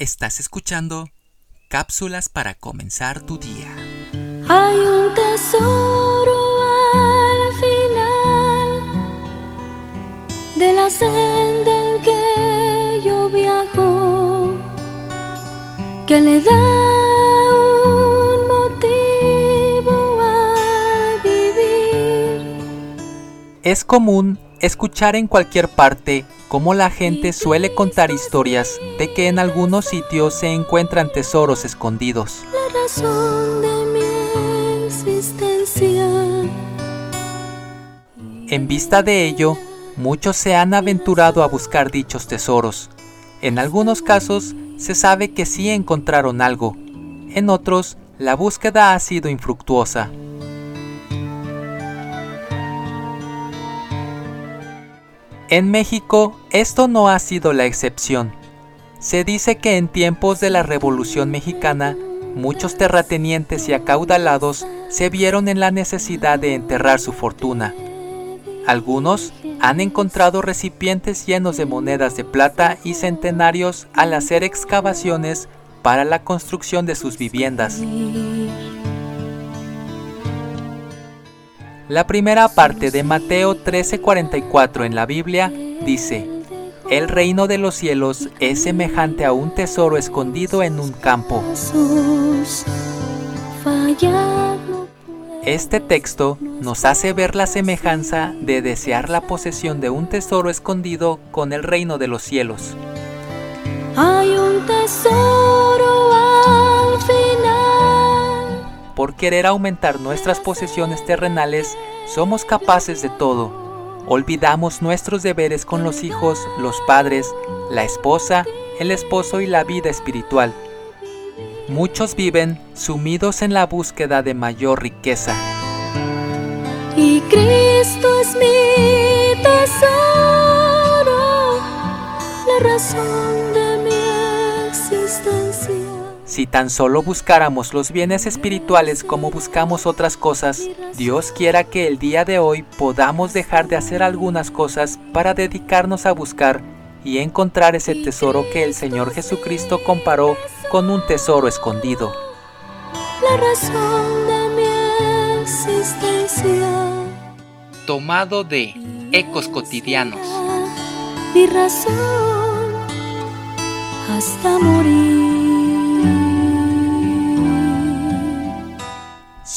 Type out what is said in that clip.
Estás escuchando cápsulas para comenzar tu día. Hay un tesoro al final de la senda en que yo viajo que le da un motivo a vivir. Es común escuchar en cualquier parte cómo la gente suele contar historias de que en algunos sitios se encuentran tesoros escondidos. La razón de mi existencia. En vista de ello, muchos se han aventurado a buscar dichos tesoros. En algunos casos se sabe que sí encontraron algo, en otros la búsqueda ha sido infructuosa. En México esto no ha sido la excepción. Se dice que en tiempos de la Revolución Mexicana, muchos terratenientes y acaudalados se vieron en la necesidad de enterrar su fortuna. Algunos han encontrado recipientes llenos de monedas de plata y centenarios al hacer excavaciones para la construcción de sus viviendas. La primera parte de Mateo 13:44 en la Biblia dice, El reino de los cielos es semejante a un tesoro escondido en un campo. Este texto nos hace ver la semejanza de desear la posesión de un tesoro escondido con el reino de los cielos. Hay un tesoro querer aumentar nuestras posesiones terrenales, somos capaces de todo. Olvidamos nuestros deberes con los hijos, los padres, la esposa, el esposo y la vida espiritual. Muchos viven sumidos en la búsqueda de mayor riqueza. Y Cristo es mi tesoro, Si tan solo buscáramos los bienes espirituales como buscamos otras cosas, Dios quiera que el día de hoy podamos dejar de hacer algunas cosas para dedicarnos a buscar y encontrar ese tesoro que el Señor Jesucristo comparó con un tesoro escondido. La razón de mi existencia. Tomado de Ecos Cotidianos. Mi razón hasta morir.